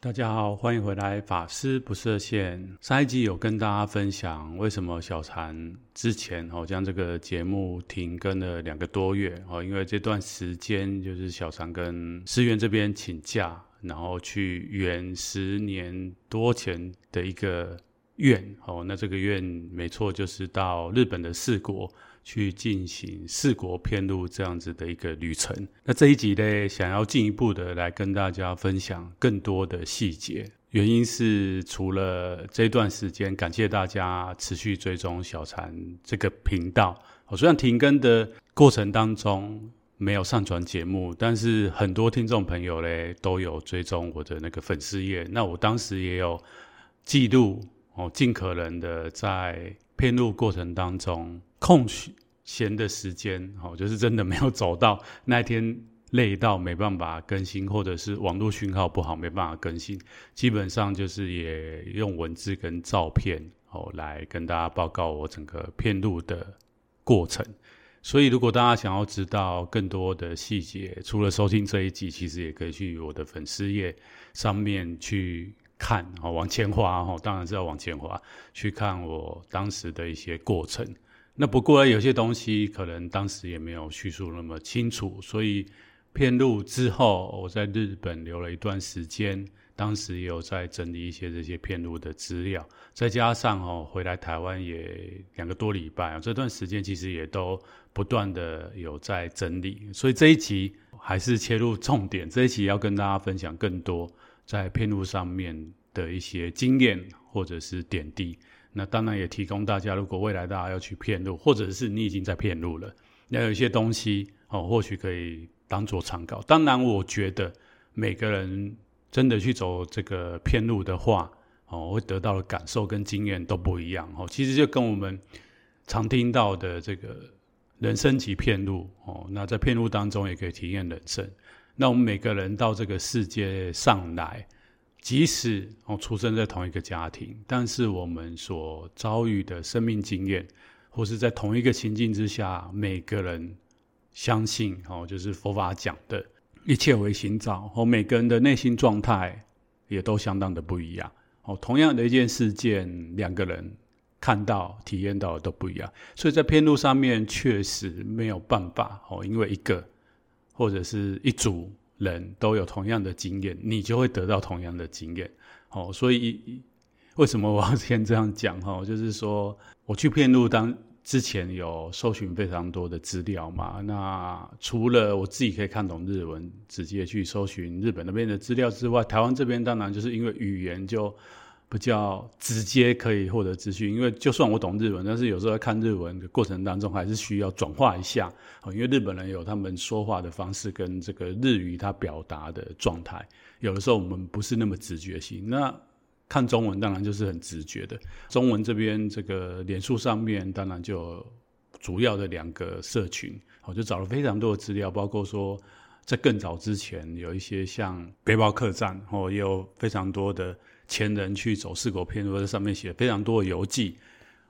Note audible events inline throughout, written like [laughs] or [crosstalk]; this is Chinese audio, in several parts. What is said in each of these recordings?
大家好，欢迎回来。法师不设限。上一集有跟大家分享为什么小禅之前哦将这个节目停更了两个多月哦，因为这段时间就是小禅跟寺院这边请假，然后去圆十年多前的一个愿哦。那这个愿没错，就是到日本的四国。去进行四国遍路这样子的一个旅程。那这一集呢，想要进一步的来跟大家分享更多的细节。原因是除了这段时间，感谢大家持续追踪小禅这个频道。我虽然停更的过程当中没有上传节目，但是很多听众朋友呢都有追踪我的那个粉丝页。那我当时也有记录哦，尽可能的在遍路过程当中。空闲的时间，哦，就是真的没有走到那天累到没办法更新，或者是网络讯号不好没办法更新，基本上就是也用文字跟照片哦来跟大家报告我整个片路的过程。所以如果大家想要知道更多的细节，除了收听这一集，其实也可以去我的粉丝页上面去看哦，往前滑哦，当然是要往前滑去看我当时的一些过程。那不过有些东西可能当时也没有叙述那么清楚，所以片路之后，我在日本留了一段时间，当时也有在整理一些这些片路的资料，再加上哦回来台湾也两个多礼拜，这段时间其实也都不断的有在整理，所以这一集还是切入重点，这一集要跟大家分享更多在片路上面的一些经验或者是点滴。那当然也提供大家，如果未来大家要去骗路，或者是你已经在骗路了，那有一些东西哦，或许可以当做参考。当然，我觉得每个人真的去走这个骗路的话，哦，会得到的感受跟经验都不一样哦。其实就跟我们常听到的这个人生级骗路哦，那在骗路当中也可以体验人生。那我们每个人到这个世界上来。即使我出生在同一个家庭，但是我们所遭遇的生命经验，或是在同一个情境之下，每个人相信哦，就是佛法讲的一切为心造，哦，每个人的内心状态也都相当的不一样。哦，同样的一件事件，两个人看到、体验到的都不一样，所以在偏路上面确实没有办法哦，因为一个或者是一组。人都有同样的经验，你就会得到同样的经验。哦，所以为什么我要先这样讲？哈，就是说我去骗路当之前有搜寻非常多的资料嘛。那除了我自己可以看懂日文，直接去搜寻日本那边的资料之外，台湾这边当然就是因为语言就。比较直接可以获得资讯，因为就算我懂日文，但是有时候看日文的过程当中，还是需要转化一下。因为日本人有他们说话的方式跟这个日语他表达的状态，有的时候我们不是那么直觉性。那看中文当然就是很直觉的。中文这边这个脸书上面当然就主要的两个社群，我就找了非常多的资料，包括说在更早之前有一些像背包客栈，哦，也有非常多的。前人去走四国遍路，在上面写非常多的游记，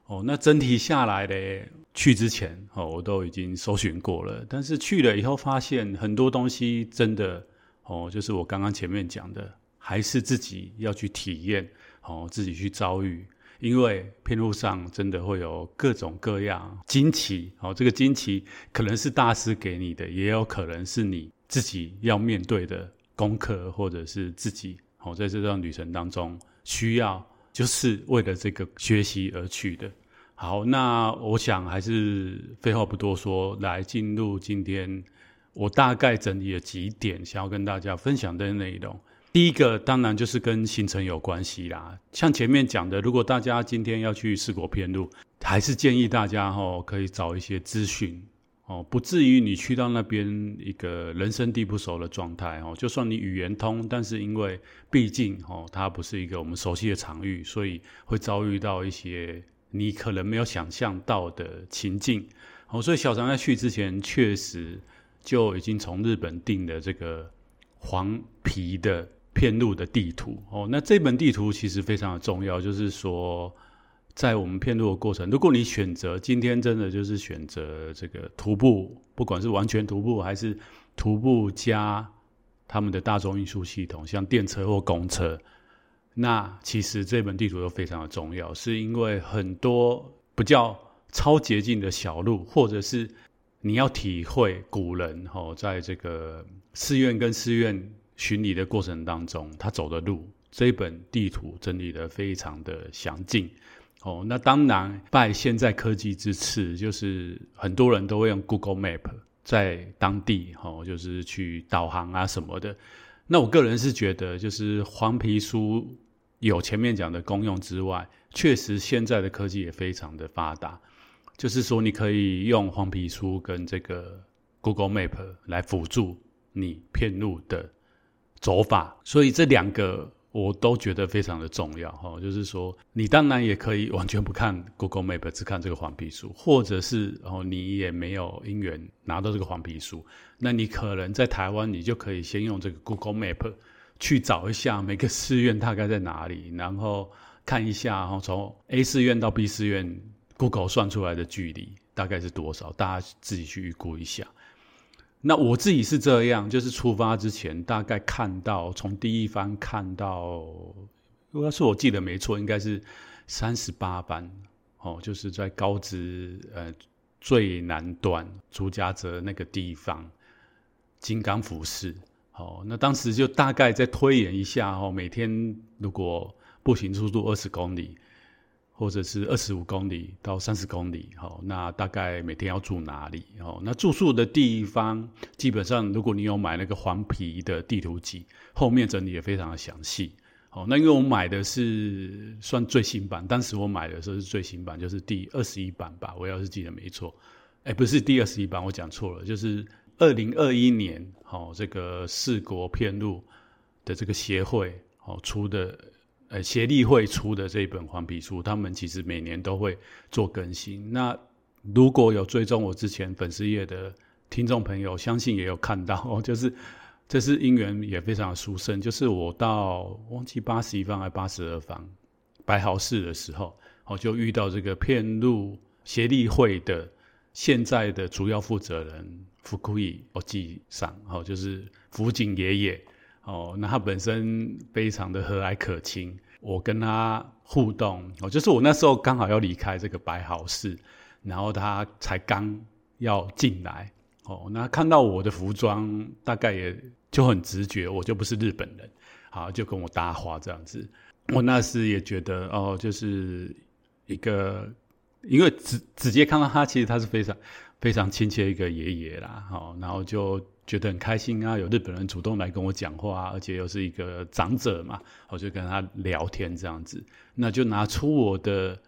哦，那整体下来呢，去之前哦，我都已经搜寻过了，但是去了以后发现很多东西真的哦，就是我刚刚前面讲的，还是自己要去体验哦，自己去遭遇，因为片路上真的会有各种各样惊奇哦，这个惊奇可能是大师给你的，也有可能是你自己要面对的功课，或者是自己。好，在这段旅程当中，需要就是为了这个学习而去的。好，那我想还是废话不多说，来进入今天我大概整理了几点，想要跟大家分享的内容。第一个当然就是跟行程有关系啦，像前面讲的，如果大家今天要去四国遍路，还是建议大家哦可以找一些资讯。哦，不至于你去到那边一个人生地不熟的状态哦。就算你语言通，但是因为毕竟哦，它不是一个我们熟悉的场域，所以会遭遇到一些你可能没有想象到的情境。哦，所以小常在去之前，确实就已经从日本订了这个黄皮的片路的地图。哦，那这本地图其实非常的重要，就是说。在我们遍路的过程，如果你选择今天真的就是选择这个徒步，不管是完全徒步还是徒步加他们的大众运输系统，像电车或公车。那其实这本地图都非常的重要，是因为很多不叫超捷径的小路，或者是你要体会古人吼在这个寺院跟寺院巡礼的过程当中，他走的路，这本地图整理得非常的详尽。哦，那当然拜现在科技之赐，就是很多人都会用 Google Map 在当地，哦，就是去导航啊什么的。那我个人是觉得，就是黄皮书有前面讲的功用之外，确实现在的科技也非常的发达，就是说你可以用黄皮书跟这个 Google Map 来辅助你片路的走法，所以这两个。我都觉得非常的重要哈，就是说，你当然也可以完全不看 Google Map，只看这个黄皮书，或者是哦，你也没有因缘拿到这个黄皮书，那你可能在台湾，你就可以先用这个 Google Map 去找一下每个寺院大概在哪里，然后看一下哈，从 A 寺院到 B 寺院，Google 算出来的距离大概是多少，大家自己去预估一下。那我自己是这样，就是出发之前大概看到，从第一番看到，如果是我记得没错，应该是三十八班哦，就是在高知呃最南端朱家泽那个地方，金刚服饰。哦，那当时就大概再推演一下哦，每天如果步行速度二十公里。或者是二十五公里到三十公里，好，那大概每天要住哪里？哦，那住宿的地方，基本上如果你有买那个黄皮的地图集，后面整理也非常的详细。哦，那因为我买的是算最新版，当时我买的时候是最新版，就是第二十一版吧，我要是记得没错，哎，不是第二十一版，我讲错了，就是二零二一年，好，这个四国片路的这个协会，好出的。呃，协力会出的这一本黄皮书，他们其实每年都会做更新。那如果有追踪我之前粉丝页的听众朋友，相信也有看到哦，就是这是因缘也非常的殊胜，就是我到忘记八十一番还八十二番白毫寺的时候，我就遇到这个遍路协力会的现在的主要负责人福库伊我记上，哦，就是福井爷爷。哦，那他本身非常的和蔼可亲，我跟他互动，哦，就是我那时候刚好要离开这个白毫寺，然后他才刚要进来，哦，那看到我的服装，大概也就很直觉，我就不是日本人，好，就跟我搭话这样子，我那时也觉得，哦，就是一个，因为直直接看到他，其实他是非常非常亲切一个爷爷啦，好，然后就。觉得很开心啊，有日本人主动来跟我讲话，而且又是一个长者嘛，我就跟他聊天这样子，那就拿出我的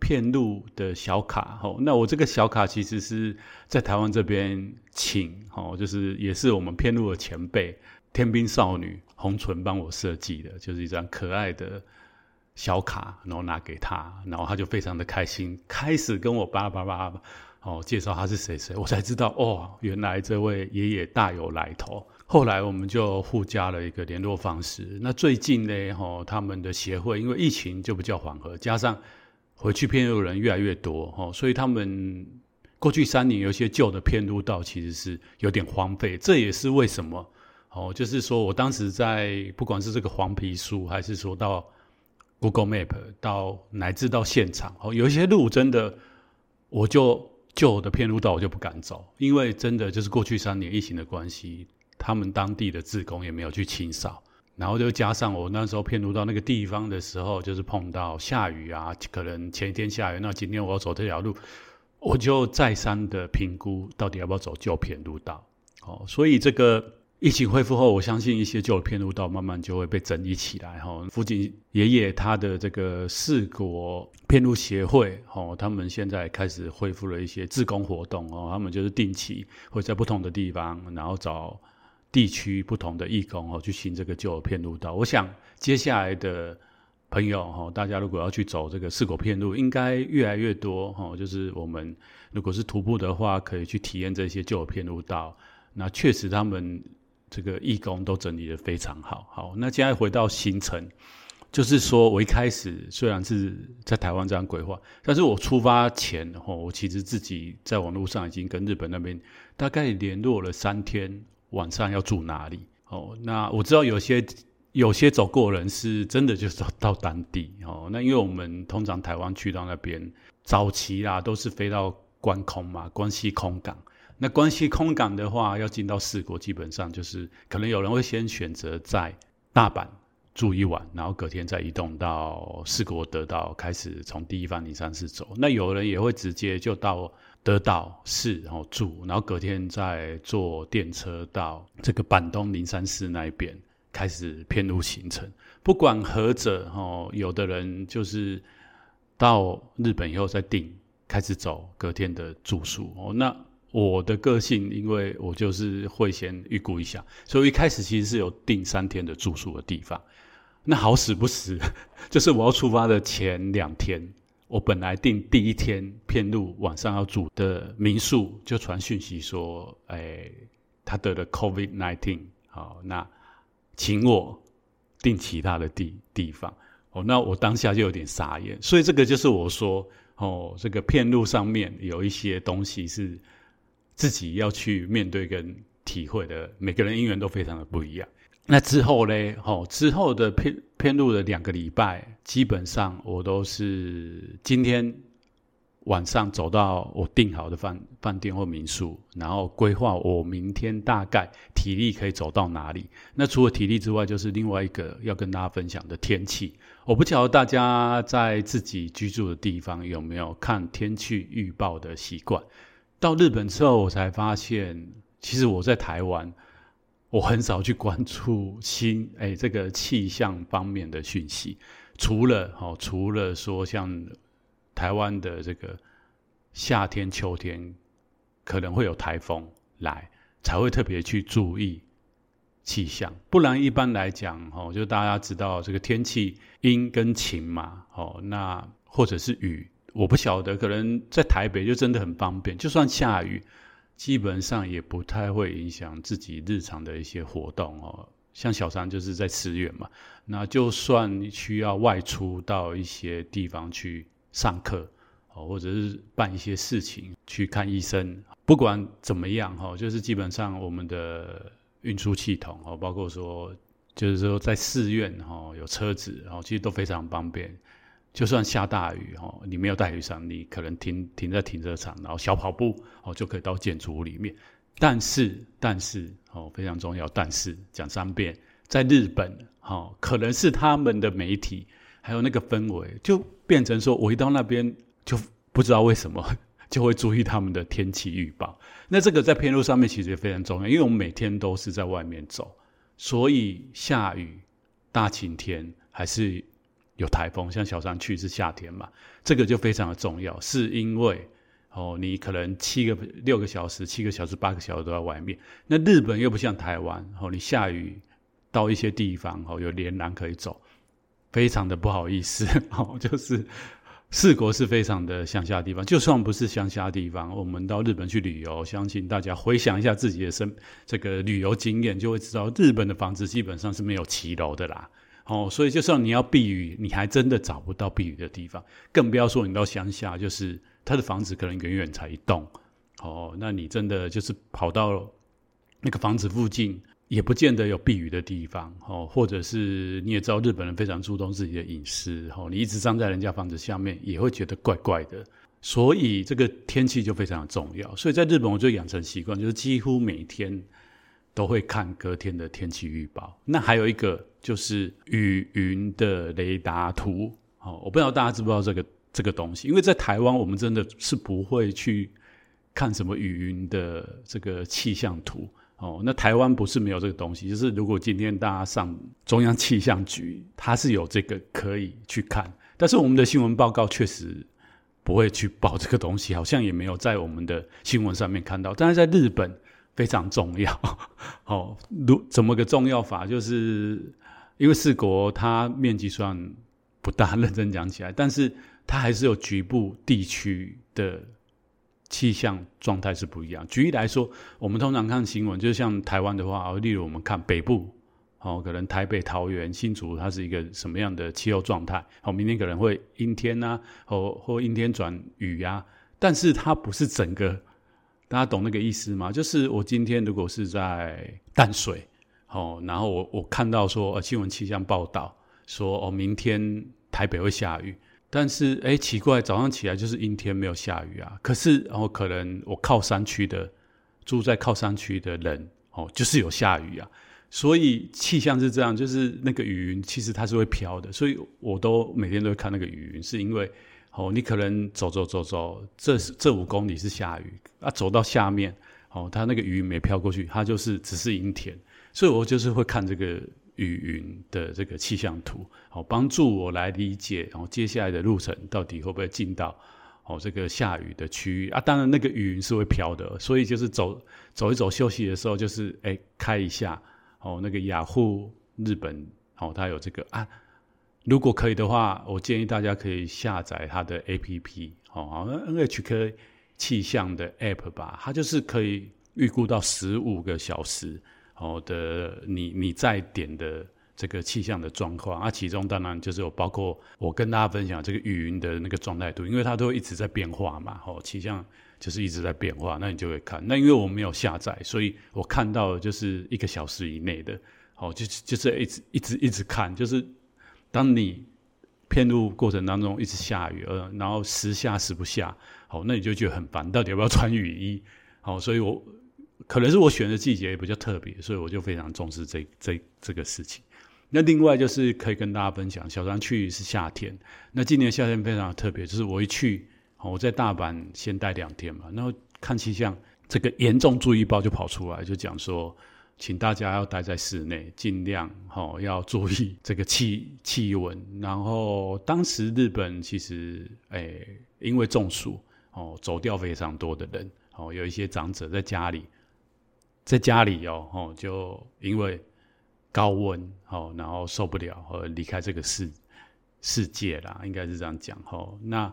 片路的小卡，吼，那我这个小卡其实是在台湾这边请，吼，就是也是我们片路的前辈天兵少女红唇帮我设计的，就是一张可爱的小卡，然后拿给他，然后他就非常的开心，开始跟我叭叭叭。哦，介绍他是谁谁，我才知道哦，原来这位爷爷大有来头。后来我们就互加了一个联络方式。那最近呢，哈，他们的协会因为疫情就比较缓和，加上回去遍路人越来越多，哈，所以他们过去三年有些旧的遍路道其实是有点荒废。这也是为什么，哦，就是说我当时在不管是这个黄皮书，还是说到 Google Map，到乃至到现场，哦，有一些路真的我就。旧的片路道我就不敢走，因为真的就是过去三年疫情的关系，他们当地的自工也没有去清扫，然后就加上我那时候片路到那个地方的时候，就是碰到下雨啊，可能前一天下雨，那今天我要走这条路，我就再三的评估到底要不要走旧片路道。哦，所以这个。疫情恢复后，我相信一些旧的遍路道慢慢就会被整理起来。哈，福井爷爷他的这个四国片路协会，哈，他们现在开始恢复了一些自工活动。哦，他们就是定期会在不同的地方，然后找地区不同的义工，哦，去行这个旧的遍路道。我想接下来的朋友，哈，大家如果要去走这个四国片路，应该越来越多。哈，就是我们如果是徒步的话，可以去体验这些旧的遍路道。那确实他们。这个义工都整理得非常好，好，那现在回到行程，就是说我一开始虽然是在台湾这样规划，但是我出发前吼，我其实自己在网络上已经跟日本那边大概联络了三天晚上要住哪里，哦，那我知道有些有些走过人是真的就是到当地哦。那因为我们通常台湾去到那边早期啦，都是飞到关空嘛，关西空港。那关西空港的话，要进到四国，基本上就是可能有人会先选择在大阪住一晚，然后隔天再移动到四国德岛，开始从第一番零三四走。那有人也会直接就到。德岛市，然后住，然后隔天再坐电车到这个板东零三四那一边开始偏路行程。不管何者，哦，有的人就是到日本以后再定，开始走隔天的住宿。哦，那我的个性，因为我就是会先预估一下，所以一开始其实是有订三天的住宿的地方。那好死不死，[laughs] 就是我要出发的前两天。我本来订第一天片路晚上要住的民宿，就传讯息说，哎、他得了 COVID-19，好，那请我订其他的地地方。哦，那我当下就有点傻眼。所以这个就是我说，哦，这个片路上面有一些东西是自己要去面对跟体会的，每个人因缘都非常的不一样。那之后呢？哦，之后的片片路的两个礼拜，基本上我都是今天晚上走到我订好的饭饭店或民宿，然后规划我明天大概体力可以走到哪里。那除了体力之外，就是另外一个要跟大家分享的天气。我不晓得大家在自己居住的地方有没有看天气预报的习惯。到日本之后，我才发现，其实我在台湾。我很少去关注新哎这个气象方面的讯息，除了哦，除了说像台湾的这个夏天、秋天可能会有台风来，才会特别去注意气象。不然一般来讲哦，就大家知道这个天气阴跟晴嘛，哦，那或者是雨，我不晓得，可能在台北就真的很方便，就算下雨。基本上也不太会影响自己日常的一些活动哦，像小三就是在寺院嘛，那就算需要外出到一些地方去上课哦，或者是办一些事情去看医生，不管怎么样哈，就是基本上我们的运输系统哦，包括说就是说在寺院哈有车子哦，其实都非常方便。就算下大雨哦，你没有带雨伞，你可能停停在停车场，然后小跑步哦就可以到建筑物里面。但是，但是哦非常重要，但是讲三遍，在日本哦，可能是他们的媒体还有那个氛围，就变成说我一到那边就不知道为什么 [laughs] 就会注意他们的天气预报。那这个在遍路上面其实也非常重要，因为我们每天都是在外面走，所以下雨、大晴天还是。有台风，像小三去是夏天嘛，这个就非常的重要，是因为哦，你可能七个六个小时、七个小时、八个小时都在外面。那日本又不像台湾，哦，你下雨到一些地方哦，有连廊可以走，非常的不好意思 [laughs] 哦，就是四国是非常的乡下的地方。就算不是乡下的地方，我们到日本去旅游，相信大家回想一下自己的生这个旅游经验，就会知道日本的房子基本上是没有骑楼的啦。哦，所以就算你要避雨，你还真的找不到避雨的地方，更不要说你到乡下，就是他的房子可能远远才一栋，哦，那你真的就是跑到那个房子附近，也不见得有避雨的地方，哦，或者是你也知道日本人非常注重自己的隐私，哦，你一直站在人家房子下面，也会觉得怪怪的，所以这个天气就非常的重要，所以在日本我就养成习惯，就是几乎每天。都会看隔天的天气预报。那还有一个就是雨云的雷达图。哦，我不知道大家知不知道这个这个东西，因为在台湾我们真的是不会去看什么雨云的这个气象图。哦，那台湾不是没有这个东西，就是如果今天大家上中央气象局，它是有这个可以去看，但是我们的新闻报告确实不会去报这个东西，好像也没有在我们的新闻上面看到。但是在日本。非常重要，哦，如怎么个重要法？就是因为四国它面积算不大，认真讲起来，但是它还是有局部地区的气象状态是不一样。举例来说，我们通常看新闻，就像台湾的话，例如我们看北部，哦，可能台北、桃园、新竹，它是一个什么样的气候状态？哦，明天可能会阴天呐，或或阴天转雨呀，但是它不是整个。大家懂那个意思吗？就是我今天如果是在淡水，哦，然后我我看到说呃新闻气象报道说哦明天台北会下雨，但是哎奇怪早上起来就是阴天没有下雨啊，可是然后、哦、可能我靠山区的住在靠山区的人哦就是有下雨啊，所以气象是这样，就是那个雨云其实它是会飘的，所以我都每天都会看那个雨云，是因为哦你可能走走走走这这五公里是下雨啊，走到下面哦它那个雨没飘过去，它就是只是阴天。所以我就是会看这个雨云的这个气象图，好帮助我来理解，然后接下来的路程到底会不会进到哦这个下雨的区域啊？当然那个雨云是会飘的，所以就是走走一走休息的时候，就是哎开一下哦那个雅虎日本哦它有这个啊，如果可以的话，我建议大家可以下载它的 APP 哦，NHK 气象的 APP 吧，它就是可以预估到十五个小时。好的，你你在点的这个气象的状况啊，其中当然就是有包括我跟大家分享这个雨云的那个状态图，因为它都一直在变化嘛，吼，气象就是一直在变化，那你就会看。那因为我没有下载，所以我看到的就是一个小时以内的，哦，就就是一直一直一直看，就是当你片路过程当中一直下雨，呃，然后时下时不下，好，那你就觉得很烦，到底要不要穿雨衣？好，所以我。可能是我选的季节也比较特别，所以我就非常重视这这这个事情。那另外就是可以跟大家分享，小三去是夏天。那今年夏天非常特别，就是我一去，我在大阪先待两天嘛，然后看气象，这个严重注意报就跑出来，就讲说，请大家要待在室内，尽量哦要注意这个气气温。然后当时日本其实诶因为中暑哦走掉非常多的人哦，有一些长者在家里。在家里哦，哦，就因为高温哦，然后受不了而离开这个世世界啦，应该是这样讲哦。那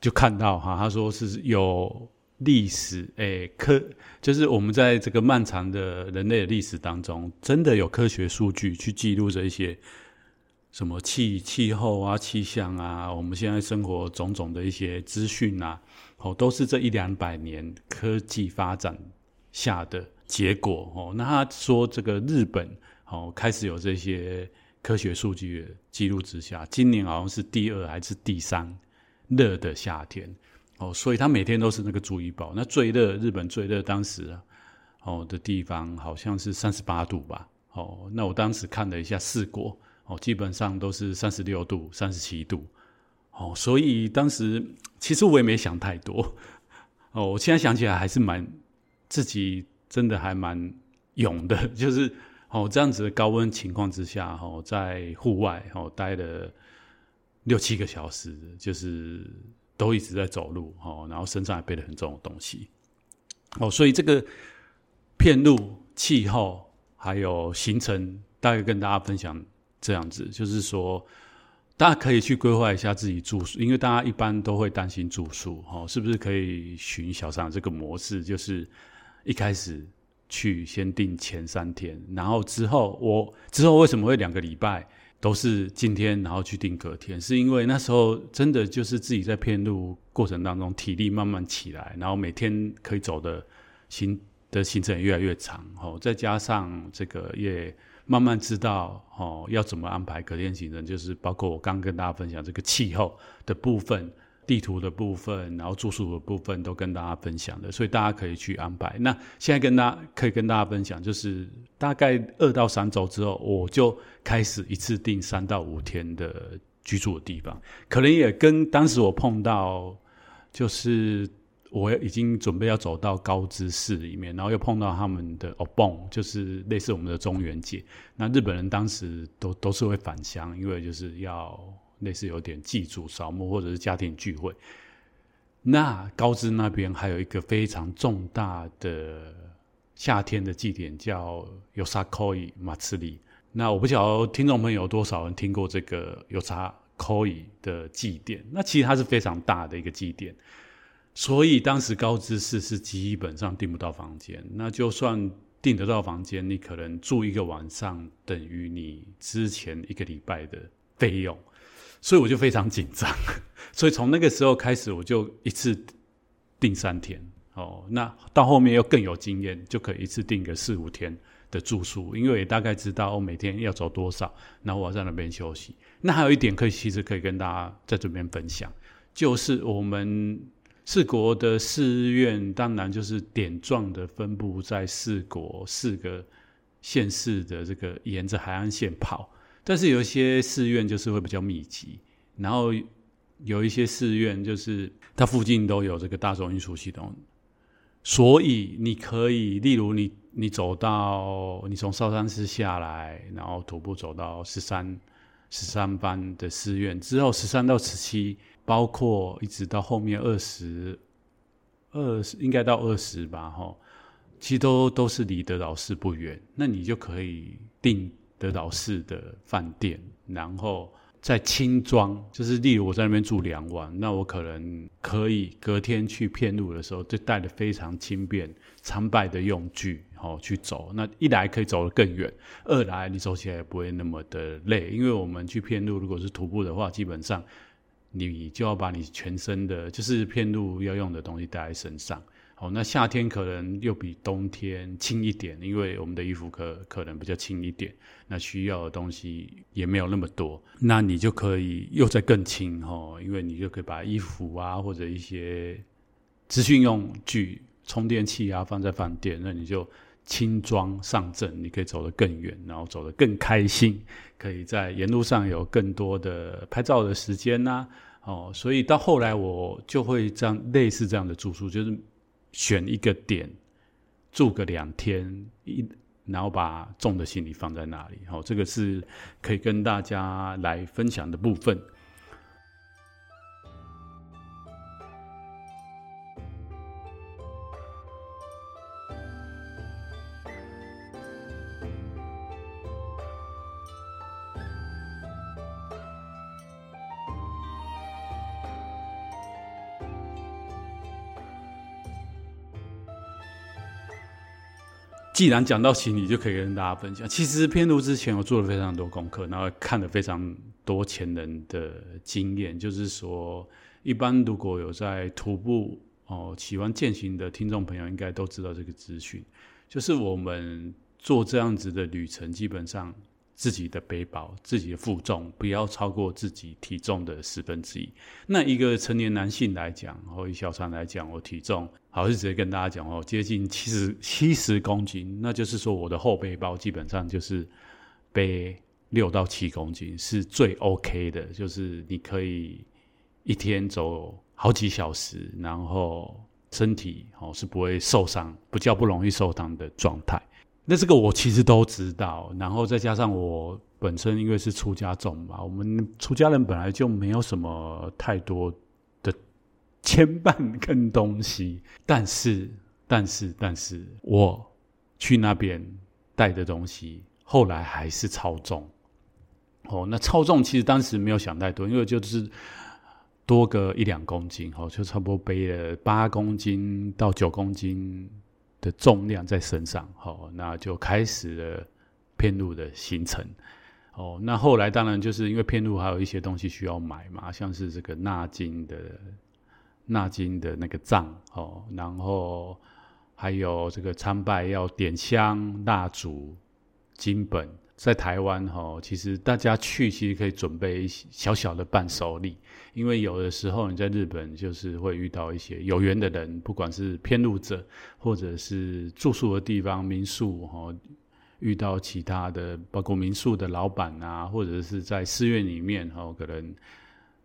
就看到哈，他说是有历史诶科，就是我们在这个漫长的人类的历史当中，真的有科学数据去记录这些什么气气候啊、气象啊，我们现在生活种种的一些资讯啊，哦，都是这一两百年科技发展下的。结果哦，那他说这个日本哦开始有这些科学数据的记录之下，今年好像是第二还是第三热的夏天哦，所以他每天都是那个注意报。那最热日本最热当时啊哦的地方好像是三十八度吧哦，那我当时看了一下四国哦，基本上都是三十六度、三十七度哦，所以当时其实我也没想太多哦，我现在想起来还是蛮自己。真的还蛮勇的，[laughs] 就是哦这样子的高温情况之下，哦在户外哦待了六七个小时，就是都一直在走路哦，然后身上还背了很重的东西哦，所以这个片路气候还有行程，大概跟大家分享这样子，就是说大家可以去规划一下自己住宿，因为大家一般都会担心住宿哦，是不是可以循小三这个模式，就是。一开始去先订前三天，然后之后我之后为什么会两个礼拜都是今天，然后去定隔天？是因为那时候真的就是自己在片路过程当中体力慢慢起来，然后每天可以走的行的行程也越来越长，哦，再加上这个也慢慢知道哦要怎么安排隔天行程，就是包括我刚跟大家分享这个气候的部分。地图的部分，然后住宿的部分都跟大家分享的，所以大家可以去安排。那现在跟大家可以跟大家分享，就是大概二到三周之后，我就开始一次订三到五天的居住的地方。可能也跟当时我碰到，就是我已经准备要走到高知市里面，然后又碰到他们的お盆，就是类似我们的中元节。那日本人当时都都是会返乡，因为就是要。类似有点祭祖扫墓或者是家庭聚会，那高知那边还有一个非常重大的夏天的祭典叫 Yosakoi Matsuri。那我不晓得听众朋友有多少人听过这个 Yosakoi 的祭典？那其实它是非常大的一个祭典，所以当时高知市是基本上订不到房间。那就算订得到房间，你可能住一个晚上等于你之前一个礼拜的费用。所以我就非常紧张，[laughs] 所以从那个时候开始，我就一次订三天哦。那到后面又更有经验，就可以一次订个四五天的住宿，因为也大概知道我每天要走多少，然后我要在那边休息。那还有一点可以，其实可以跟大家在这边分享，就是我们四国的寺院，当然就是点状的分布在四国四个县市的这个沿着海岸线跑，但是有一些寺院就是会比较密集，然后有一些寺院就是它附近都有这个大众运输系统。所以你可以，例如你你走到你从少山寺下来，然后徒步走到十三十三班的寺院之后，十三到十七，包括一直到后面二十二十，应该到二十吧，哈，其实都都是离得老寺不远，那你就可以定德岛寺的饭店，然后。在轻装，就是例如我在那边住两晚，那我可能可以隔天去片路的时候，就带的非常轻便、参拜的用具，好去走。那一来可以走得更远，二来你走起来也不会那么的累，因为我们去片路，如果是徒步的话，基本上你就要把你全身的，就是片路要用的东西带在身上。哦，那夏天可能又比冬天轻一点，因为我们的衣服可可能比较轻一点，那需要的东西也没有那么多，那你就可以又再更轻哈，因为你就可以把衣服啊或者一些资讯用具、充电器啊放在饭店，那你就轻装上阵，你可以走得更远，然后走得更开心，可以在沿路上有更多的拍照的时间呐、哦，所以到后来我就会这样类似这样的住宿，就是。选一个点住个两天，一然后把重的行李放在那里，好，这个是可以跟大家来分享的部分。既然讲到行李，就可以跟大家分享。其实偏路之前，我做了非常多功课，然后看了非常多前人的经验。就是说，一般如果有在徒步哦，喜欢健行的听众朋友，应该都知道这个资讯。就是我们做这样子的旅程，基本上。自己的背包、自己的负重不要超过自己体重的十分之一。那一个成年男性来讲，或以小船来讲，我体重好是直接跟大家讲哦，接近七十七十公斤。那就是说，我的后背包基本上就是背六到七公斤是最 OK 的，就是你可以一天走好几小时，然后身体哦是不会受伤，不叫不容易受伤的状态。那这个我其实都知道，然后再加上我本身因为是出家众嘛，我们出家人本来就没有什么太多的牵绊跟东西，但是但是但是我去那边带的东西后来还是超重。哦，那超重其实当时没有想太多，因为就是多个一两公斤，哦，就差不多背了八公斤到九公斤。的重量在身上，好，那就开始了遍路的行程。哦，那后来当然就是因为遍路还有一些东西需要买嘛，像是这个纳金的纳金的那个杖，哦，然后还有这个参拜要点香、蜡烛、金本。在台湾哈，其实大家去其实可以准备一些小小的伴手礼，因为有的时候你在日本就是会遇到一些有缘的人，不管是遍路者，或者是住宿的地方民宿哈，遇到其他的包括民宿的老板啊，或者是在寺院里面哈，可能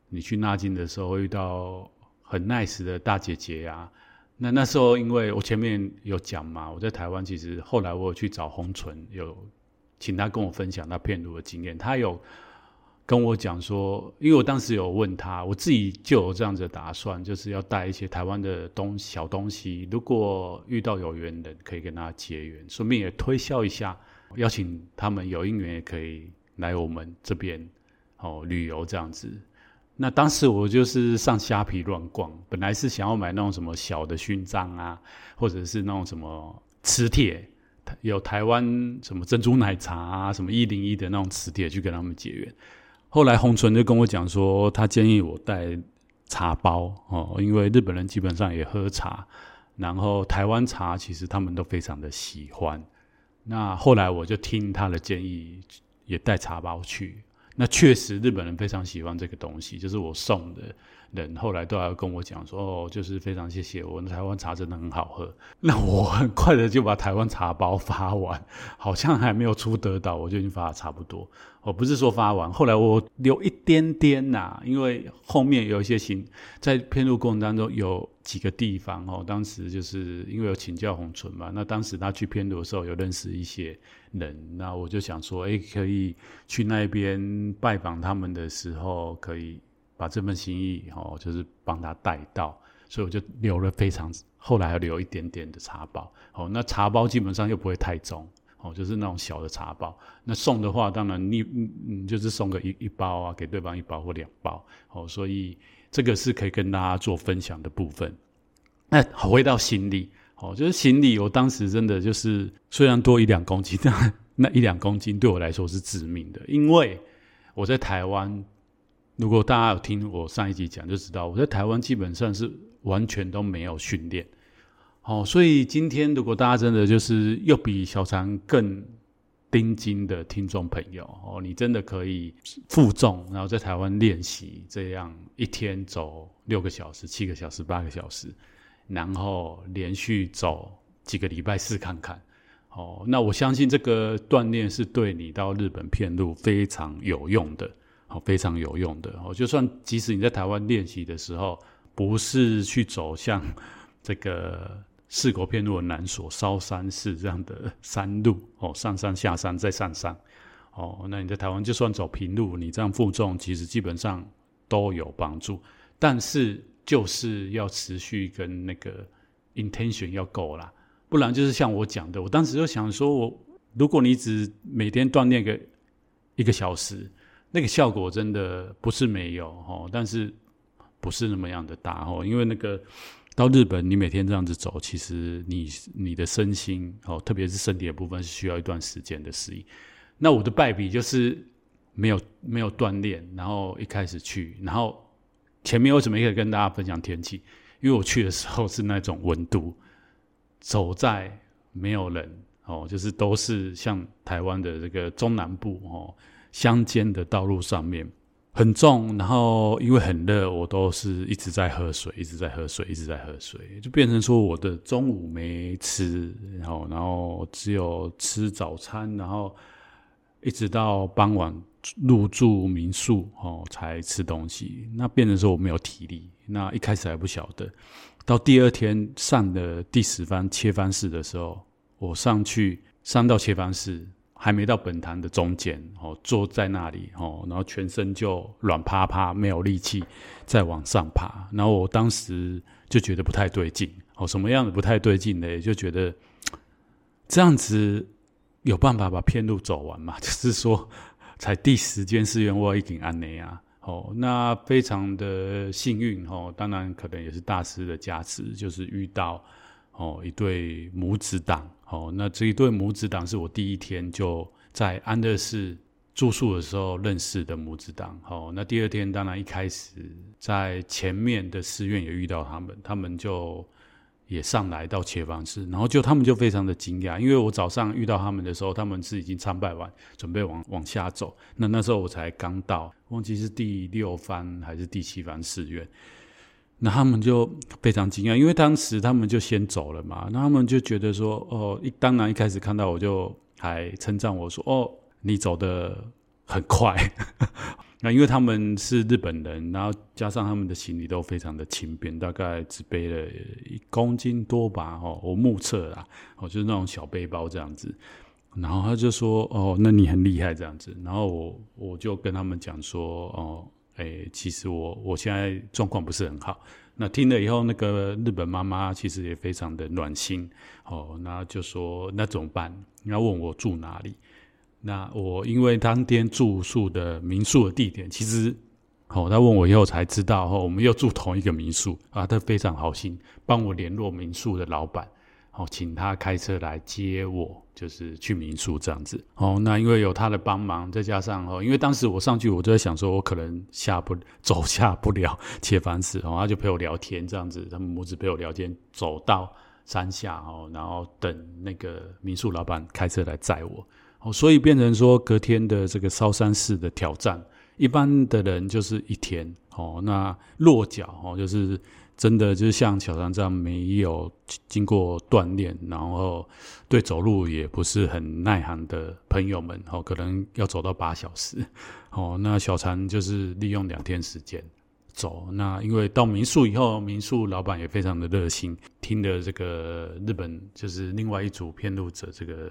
你去纳金的时候会遇到很 nice 的大姐姐啊。那那时候因为我前面有讲嘛，我在台湾其实后来我有去找红唇有。请他跟我分享他骗路的经验。他有跟我讲说，因为我当时有问他，我自己就有这样子的打算，就是要带一些台湾的东小东西。如果遇到有缘人，可以跟他结缘，顺便也推销一下，邀请他们有姻缘也可以来我们这边哦旅游这样子。那当时我就是上虾皮乱逛，本来是想要买那种什么小的勋章啊，或者是那种什么磁铁。有台湾什么珍珠奶茶啊，什么一零一的那种磁铁去跟他们结缘。后来红唇就跟我讲说，他建议我带茶包哦，因为日本人基本上也喝茶，然后台湾茶其实他们都非常的喜欢那后来我就听他的建议，也带茶包去。那确实日本人非常喜欢这个东西，就是我送的。人后来都要跟我讲说，哦，就是非常谢谢我，台湾茶真的很好喝。那我很快的就把台湾茶包发完，好像还没有出德岛，我就已经发的差不多。我不是说发完，后来我留一点点呐、因为后面有一些行在遍路过程当中有几个地方哦，当时就是因为有请教宏纯嘛，那当时他去遍路的时候有认识一些人，那我就想说，哎，可以去那边拜访他们的时候可以。把这份心意哦，就是帮他带到，所以我就留了非常，后来还留一点点的茶包哦。那茶包基本上又不会太重哦，就是那种小的茶包。那送的话，当然你嗯就是送个一一包啊，给对方一包或两包哦。所以这个是可以跟大家做分享的部分。那回到行李哦，就是行李，我当时真的就是虽然多一两公斤，但那一两公斤对我来说是致命的，因为我在台湾。如果大家有听我上一集讲，就知道我在台湾基本上是完全都没有训练，哦，所以今天如果大家真的就是又比小常更盯紧的听众朋友，哦，你真的可以负重，然后在台湾练习，这样一天走六个小时、七个小时、八个小时，然后连续走几个礼拜试看看，哦，那我相信这个锻炼是对你到日本片路非常有用的。好，非常有用的哦。就算即使你在台湾练习的时候，不是去走像 [laughs] 这个四国片路的南所烧山寺这样的山路哦，上山下山再上山哦，那你在台湾就算走平路，你这样负重其实基本上都有帮助。但是就是要持续跟那个 intention 要够啦，不然就是像我讲的，我当时就想说，我如果你只每天锻炼个一个小时。那个效果真的不是没有哦，但是不是那么样的大哦，因为那个到日本，你每天这样子走，其实你你的身心哦，特别是身体的部分是需要一段时间的适应。那我的败笔就是没有没有锻炼，然后一开始去，然后前面为什么可以跟大家分享天气？因为我去的时候是那种温度，走在没有人哦，就是都是像台湾的这个中南部哦。乡间的道路上面很重，然后因为很热，我都是一直在喝水，一直在喝水，一直在喝水，就变成说我的中午没吃，然后然后只有吃早餐，然后一直到傍晚入住民宿哦才吃东西，那变成说我没有体力。那一开始还不晓得，到第二天上的第十番切番寺的时候，我上去上到切番寺。还没到本坛的中间，哦，坐在那里，哦，然后全身就软趴趴，没有力气再往上爬。然后我当时就觉得不太对劲，哦，什么样的不太对劲呢？就觉得这样子有办法把遍路走完嘛？[laughs] 就是说，才第十间寺院我已经安内啊，哦，那非常的幸运，哦，当然可能也是大师的加持，就是遇到。哦，一对母子档。哦，那这一对母子档是我第一天就在安乐寺住宿的时候认识的母子档。哦，那第二天当然一开始在前面的寺院也遇到他们，他们就也上来到切番寺，然后就他们就非常的惊讶，因为我早上遇到他们的时候，他们是已经参拜完，准备往往下走。那那时候我才刚到，忘记是第六番还是第七番寺院。那他们就非常惊讶，因为当时他们就先走了嘛。那他们就觉得说，哦，一当然一开始看到我就还称赞我说，哦，你走得很快。[laughs] 那因为他们是日本人，然后加上他们的行李都非常的轻便，大概只背了一公斤多吧。哦，我目测啦，哦，就是那种小背包这样子。然后他就说，哦，那你很厉害这样子。然后我我就跟他们讲说，哦。哎、其实我我现在状况不是很好。那听了以后，那个日本妈妈其实也非常的暖心哦。那就说那怎么办？你要问我住哪里？那我因为当天住宿的民宿的地点，其实哦，他问我以后才知道哦，我们又住同一个民宿啊。他非常好心，帮我联络民宿的老板。哦，请他开车来接我，就是去民宿这样子。哦，那因为有他的帮忙，再加上哦，因为当时我上去，我就在想说，我可能下不 [laughs] 走下不了切番寺，哦，他就陪我聊天这样子，他们母子陪我聊天，走到山下哦，然后等那个民宿老板开车来载我哦，所以变成说隔天的这个烧山式的挑战，一般的人就是一天哦，那落脚哦就是。真的就是像小禅这样没有经过锻炼，然后对走路也不是很耐行的朋友们，哦，可能要走到八小时，[laughs] 哦，那小禅就是利用两天时间走。那因为到民宿以后，民宿老板也非常的热心，听了这个日本就是另外一组骗路者这个。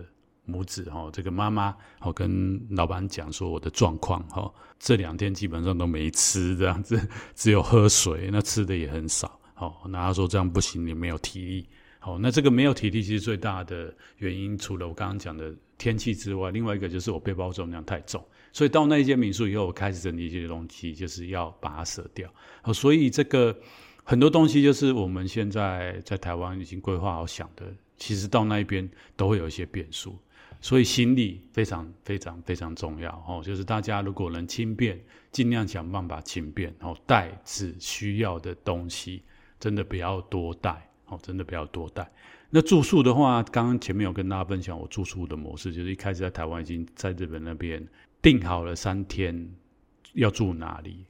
母子哈，这个妈妈好跟老板讲说我的状况哈，这两天基本上都没吃这样子，只有喝水，那吃的也很少。好，那他说这样不行，你没有体力。好，那这个没有体力其实最大的原因，除了我刚刚讲的天气之外，另外一个就是我背包重量太重。所以到那一间民宿以后，我开始整理一些东西，就是要把它舍掉。好，所以这个很多东西就是我们现在在台湾已经规划好想的，其实到那一边都会有一些变数。所以心力非常非常非常重要哦，就是大家如果能轻便，尽量想办法轻便哦，带只需要的东西，真的不要多带哦，真的不要多带。那住宿的话，刚刚前面有跟大家分享我住宿的模式，就是一开始在台湾已经在日本那边订好了三天要住哪里，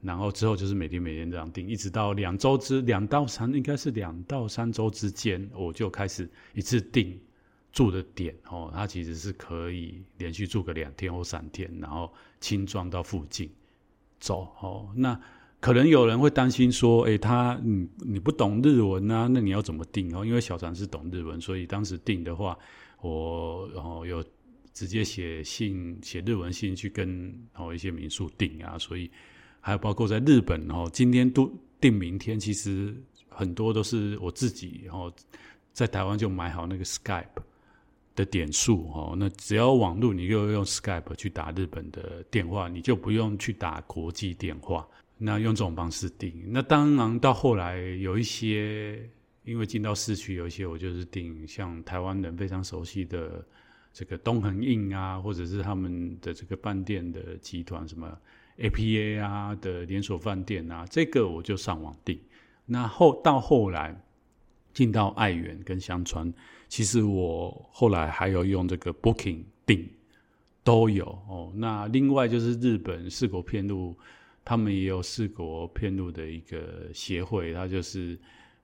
然后之后就是每天每天这样订，一直到两周之两到三，应该是两到三周之间，我就开始一次订。住的点哦，它其实是可以连续住个两天或三天，然后轻装到附近走哦。那可能有人会担心说，哎，他你你不懂日文啊，那你要怎么定哦？因为小常是懂日文，所以当时定的话，我然后有直接写信写日文信去跟哦一些民宿订啊，所以还有包括在日本哦，今天都订明天，其实很多都是我自己哦，在台湾就买好那个 Skype。的点数哦，那只要网络，你又用 Skype 去打日本的电话，你就不用去打国际电话。那用这种方式订，那当然到后来有一些，因为进到市区，有一些我就是订像台湾人非常熟悉的这个东横印啊，或者是他们的这个饭店的集团，什么 APA 啊的连锁饭店啊，这个我就上网订。那后到后来。进到爱媛跟香川，其实我后来还有用这个 Booking 订，都有哦。那另外就是日本四国遍路，他们也有四国片路的一个协会，它就是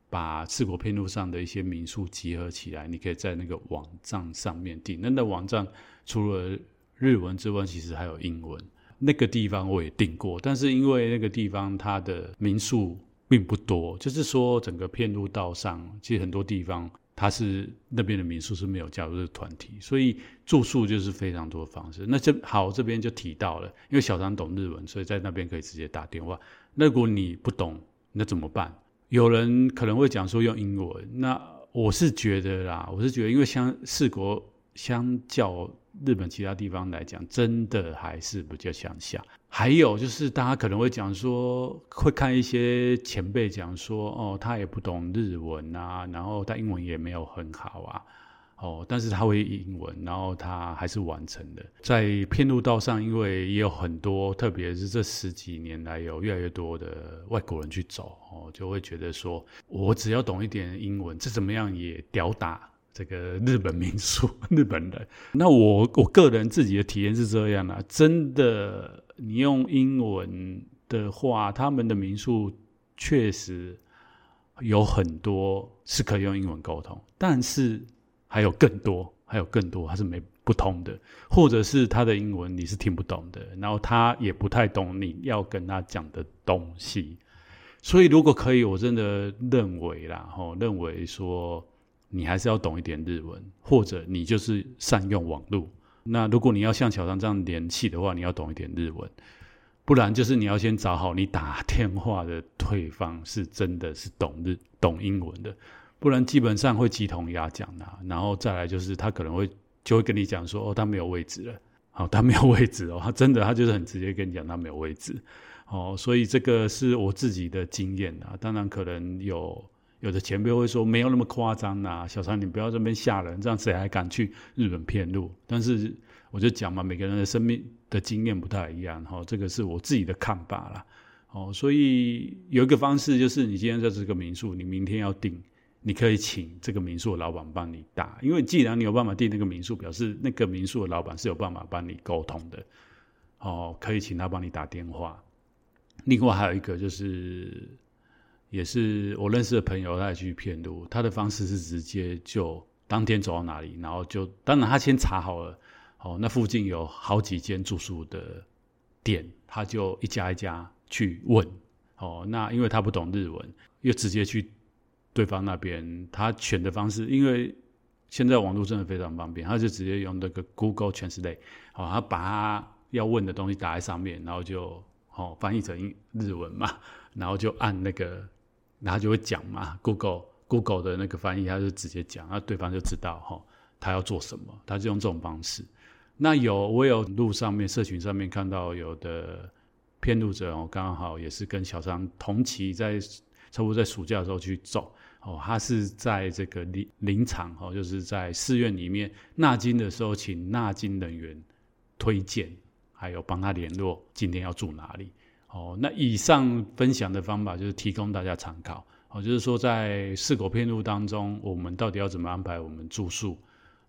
把四国片路上的一些民宿集合起来，你可以在那个网站上面订。那那网站除了日文之外，其实还有英文。那个地方我也订过，但是因为那个地方它的民宿。并不多，就是说整个片路道上，其实很多地方他是那边的民宿是没有加入这个团体，所以住宿就是非常多方式。那这好，这边就提到了，因为小张懂日文，所以在那边可以直接打电话。那如果你不懂，那怎么办？有人可能会讲说用英文，那我是觉得啦，我是觉得，因为相四国相较。日本其他地方来讲，真的还是比较乡下。还有就是，大家可能会讲说，会看一些前辈讲说，哦，他也不懂日文啊，然后他英文也没有很好啊，哦，但是他会英文，然后他还是完成的。在遍路道上，因为也有很多，特别是这十几年来，有越来越多的外国人去走，哦，就会觉得说，我只要懂一点英文，这怎么样也吊打。这个日本民宿，日本人，那我我个人自己的体验是这样的啊，真的，你用英文的话，他们的民宿确实有很多是可以用英文沟通，但是还有更多，还有更多他是没不通的，或者是他的英文你是听不懂的，然后他也不太懂你要跟他讲的东西，所以如果可以，我真的认为啦，吼，认为说。你还是要懂一点日文，或者你就是善用网络。那如果你要像小张这样联系的话，你要懂一点日文，不然就是你要先找好你打电话的对方是真的是懂日懂英文的，不然基本上会鸡同鸭讲的。然后再来就是他可能会就会跟你讲说哦，他没有位置了，好，他没有位置哦，[laughs] 他真的他就是很直接跟你讲他没有位置，哦，所以这个是我自己的经验啊，当然可能有。有的前辈会说没有那么夸张呐，小禅你不要这边吓人，这样谁还敢去日本骗路？但是我就讲嘛，每个人的生命的经验不太一样，哈，这个是我自己的看法啦。哦，所以有一个方式就是，你今天在这个民宿，你明天要订，你可以请这个民宿的老板帮你打，因为既然你有办法订那个民宿，表示那个民宿的老板是有办法帮你沟通的。哦，可以请他帮你打电话。另外还有一个就是，也是我认识的朋友，他也去骗路，他的方式是直接就当天走到哪里，然后就当然他先查好了，哦，那附近有好几间住宿的店，他就一家一家去问。哦，那因为他不懂日文，又直接去对方那边，他选的方式，因为现在网络真的非常方便，他就直接用那个 Google Translate，哦，他把他要问的东西打在上面，然后就哦翻译成日文嘛，然后就按那个，然后就会讲嘛，Google Google 的那个翻译，他就直接讲，那对方就知道哈、哦，他要做什么，他就用这种方式。那有我有路上面社群上面看到有的。骗路者哦，刚好也是跟小张同期在，差不多在暑假的时候去走哦。他是在这个林林场哦，就是在寺院里面纳金的时候，请纳金人员推荐，还有帮他联络今天要住哪里哦。那以上分享的方法就是提供大家参考哦，就是说在四国片路当中，我们到底要怎么安排我们住宿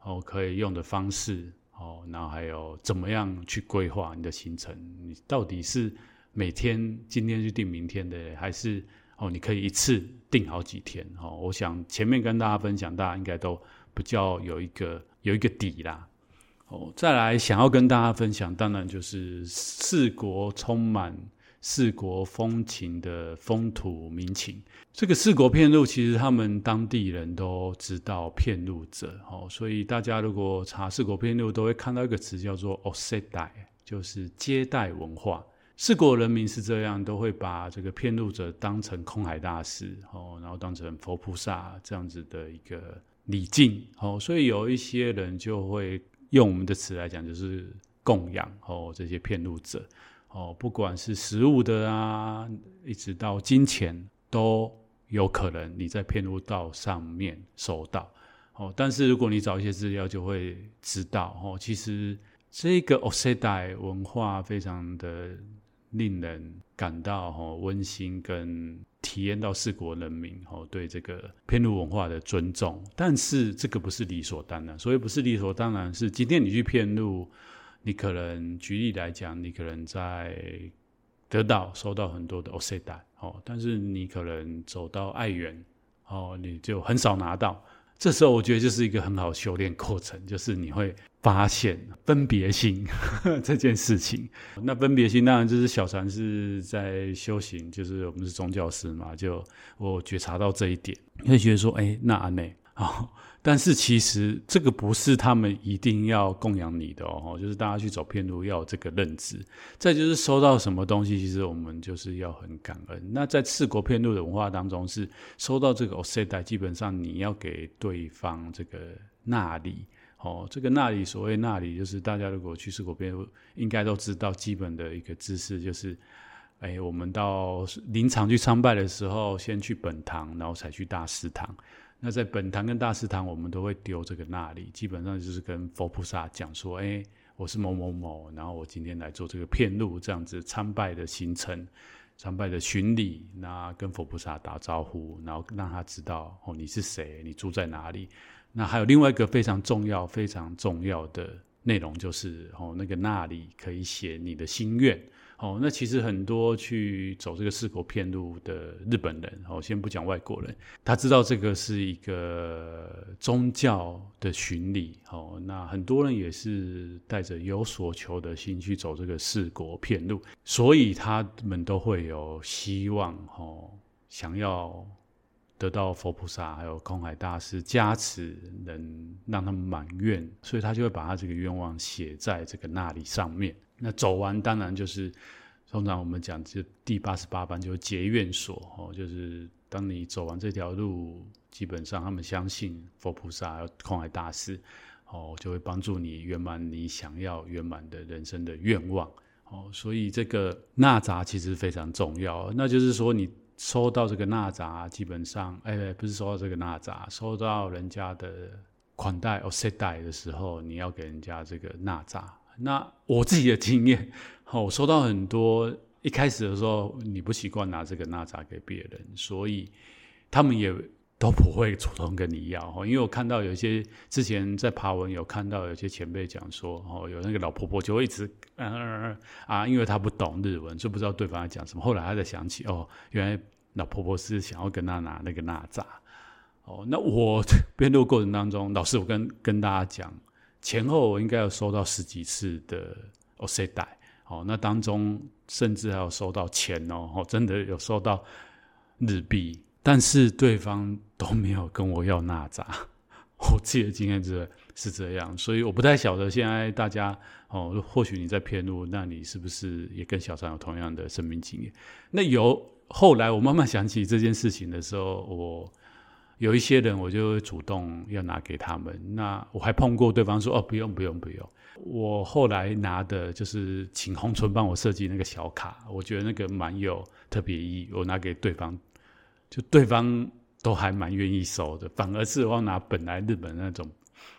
哦，可以用的方式。哦，然后还有怎么样去规划你的行程？你到底是每天今天去订明天的，还是哦你可以一次订好几天？哦，我想前面跟大家分享，大家应该都比较有一个有一个底啦。哦，再来想要跟大家分享，当然就是四国充满。四国风情的风土民情，这个四国片路其实他们当地人都知道遍路者哦，所以大家如果查四国片路，都会看到一个词叫做 “osetai”，就是接待文化。四国人民是这样，都会把这个遍路者当成空海大师哦，然后当成佛菩萨这样子的一个礼敬哦，所以有一些人就会用我们的词来讲，就是供养哦这些遍路者。哦，不管是食物的啊，一直到金钱都有可能你在遍路道上面收到。哦，但是如果你找一些资料，就会知道哦，其实这个 osetai 文化非常的令人感到哦温馨，跟体验到四国人民哦对这个遍路文化的尊重。但是这个不是理所当然，所以不是理所当然，是今天你去遍路。你可能举例来讲，你可能在得到收到很多的 o s e t a 哦，但是你可能走到爱媛哦，你就很少拿到。这时候我觉得就是一个很好修炼过程，就是你会发现分别心 [laughs] 这件事情。那分别心当然就是小禅是在修行，就是我们是宗教师嘛，就我觉察到这一点，会觉得说，哎，那阿内啊。但是其实这个不是他们一定要供养你的哦，就是大家去走遍路要有这个认知。再就是收到什么东西，其实我们就是要很感恩。那在四国遍路的文化当中，是收到这个 oseta，基本上你要给对方这个纳礼哦。这个纳礼，所谓纳礼，就是大家如果去四国遍路，应该都知道基本的一个知识，就是哎，我们到林场去参拜的时候，先去本堂，然后才去大师堂。那在本堂跟大师堂，我们都会丢这个纳礼，基本上就是跟佛菩萨讲说：“哎，我是某某某，然后我今天来做这个遍路，这样子参拜的行程，参拜的巡礼，那跟佛菩萨打招呼，然后让他知道哦，你是谁，你住在哪里。那还有另外一个非常重要、非常重要的内容，就是哦，那个纳礼可以写你的心愿。”哦，那其实很多去走这个四国骗路的日本人，哦，先不讲外国人，他知道这个是一个宗教的巡礼，哦，那很多人也是带着有所求的心去走这个四国骗路，所以他们都会有希望，哦，想要得到佛菩萨还有空海大师加持，能让他们满愿，所以他就会把他这个愿望写在这个纳里上面。那走完当然就是，通常我们讲就第八十八班就是结愿所哦，就是当你走完这条路，基本上他们相信佛菩萨还有空海大师哦，就会帮助你圆满你想要圆满的人生的愿望哦。所以这个纳杂其实非常重要，那就是说你收到这个纳札，基本上哎，不是收到这个纳札，收到人家的款待 osetai 的时候，你要给人家这个纳札。那我自己的经验，[laughs] 我收到很多。一开始的时候，你不习惯拿这个纳札给别人，所以他们也都不会主动跟你要。因为我看到有一些之前在爬文有看到有些前辈讲说，哦，有那个老婆婆就会一直嗯嗯嗯啊，因为她不懂日文，就不知道对方在讲什么。后来她才想起，哦，原来老婆婆是想要跟她拿那个纳扎。哦，那我编录过程当中，老师我跟跟大家讲，前后我应该有收到十几次的お世代，哦，那当中甚至还有收到钱哦，哦，真的有收到日币，但是对方都没有跟我要纳扎，[laughs] 我自己的经验是是这样，所以我不太晓得现在大家哦，或许你在编录，那你是不是也跟小禅有同样的生命经验？那有后来我慢慢想起这件事情的时候，我。有一些人，我就会主动要拿给他们。那我还碰过对方说：“哦，不用，不用，不用。”我后来拿的就是请红唇帮我设计那个小卡，我觉得那个蛮有特别意义。我拿给对方，就对方都还蛮愿意收的。反而是我拿本来日本那种，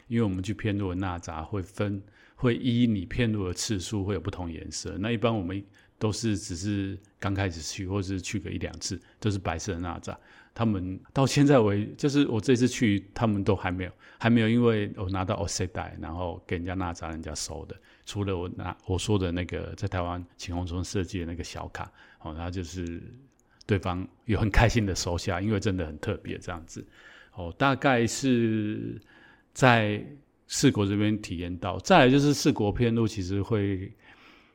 因为我们去遍路的纳扎会分，会依你遍路的次数会有不同颜色。那一般我们都是只是刚开始去，或是去个一两次，都是白色的纳扎。他们到现在为，就是我这次去，他们都还没有，还没有，因为我拿到お世代，然后给人家纳扎，人家收的。除了我拿我说的那个在台湾晴空中设计的那个小卡，哦，然后就是对方有很开心的收下，因为真的很特别这样子。哦，大概是在四国这边体验到，再来就是四国遍路，其实会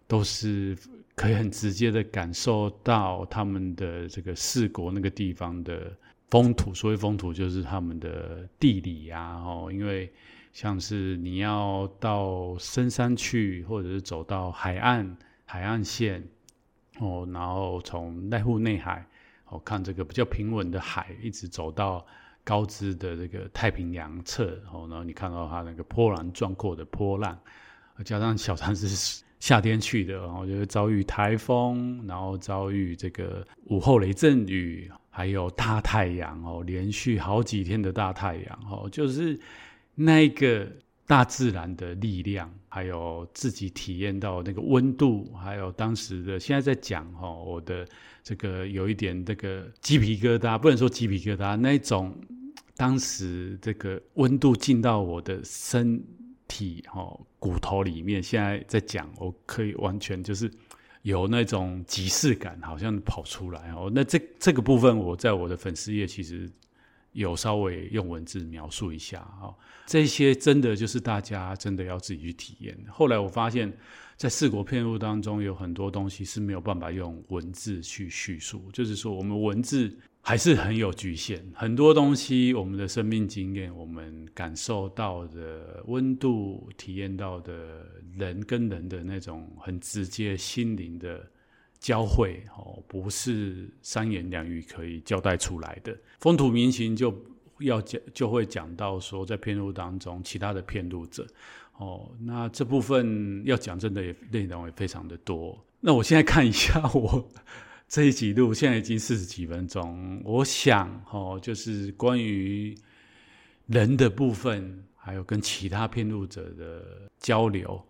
都是。可以很直接的感受到他们的这个四国那个地方的风土，所谓风土就是他们的地理啊，哦，因为像是你要到深山去，或者是走到海岸海岸线，哦，然后从濑户内海，哦，看这个比较平稳的海，一直走到高知的这个太平洋侧，哦，然后你看到它那个波澜壮阔的波浪，加上小禅是。夏天去的，然后就会遭遇台风，然后遭遇这个午后雷阵雨，还有大太阳哦，连续好几天的大太阳哦，就是那个大自然的力量，还有自己体验到那个温度，还有当时的现在在讲哦，我的这个有一点这个鸡皮疙瘩，不能说鸡皮疙瘩，那种当时这个温度进到我的身。体哦，骨头里面现在在讲，我可以完全就是有那种即视感，好像跑出来哦。那这这个部分，我在我的粉丝页其实有稍微用文字描述一下哦。这些真的就是大家真的要自己去体验。后来我发现，在四国片路当中，有很多东西是没有办法用文字去叙述，就是说我们文字。还是很有局限，很多东西，我们的生命经验，我们感受到的温度，体验到的人跟人的那种很直接心灵的交汇，哦，不是三言两语可以交代出来的。风土民情就要讲，就会讲到说，在遍路当中，其他的遍路者，哦，那这部分要讲，真的也内容也非常的多。那我现在看一下我。这一集录 [laughs] 现在已经四十几分钟，我想哦，就是关于人的部分，还有跟其他遍路者的交流，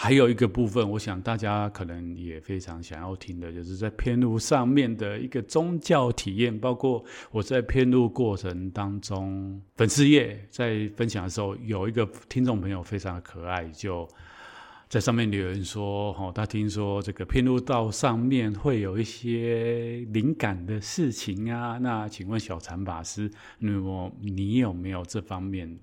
还有一个部分，我想大家可能也非常想要听的，就是在遍路上面的一个宗教体验，包括我在遍路过程当中，粉丝页在分享的时候，有一个听众朋友非常的可爱，就。在上面留言说：“哦，他听说这个遍路道上面会有一些灵感的事情啊。那请问小禅法师，那么你有没有这方面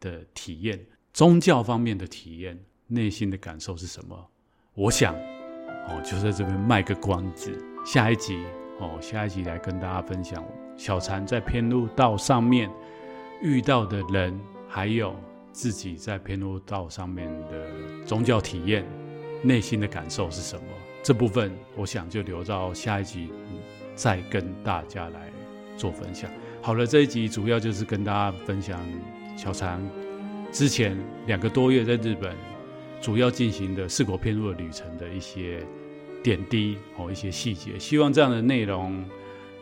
的体验？宗教方面的体验，内心的感受是什么？我想，哦，就在这边卖个关子，下一集哦，下一集来跟大家分享小禅在偏路道上面遇到的人，还有。”自己在偏路道上面的宗教体验，内心的感受是什么？这部分我想就留到下一集再跟大家来做分享。好了，这一集主要就是跟大家分享小禅之前两个多月在日本主要进行的四国遍路的旅程的一些点滴哦，一些细节。希望这样的内容。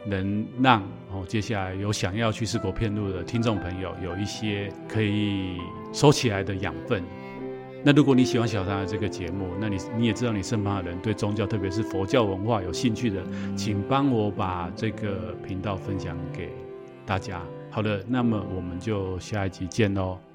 能让哦，接下来有想要去四国遍路的听众朋友有一些可以收起来的养分。那如果你喜欢小三的这个节目，那你你也知道你身旁的人对宗教，特别是佛教文化有兴趣的，请帮我把这个频道分享给大家。好的，那么我们就下一集见喽。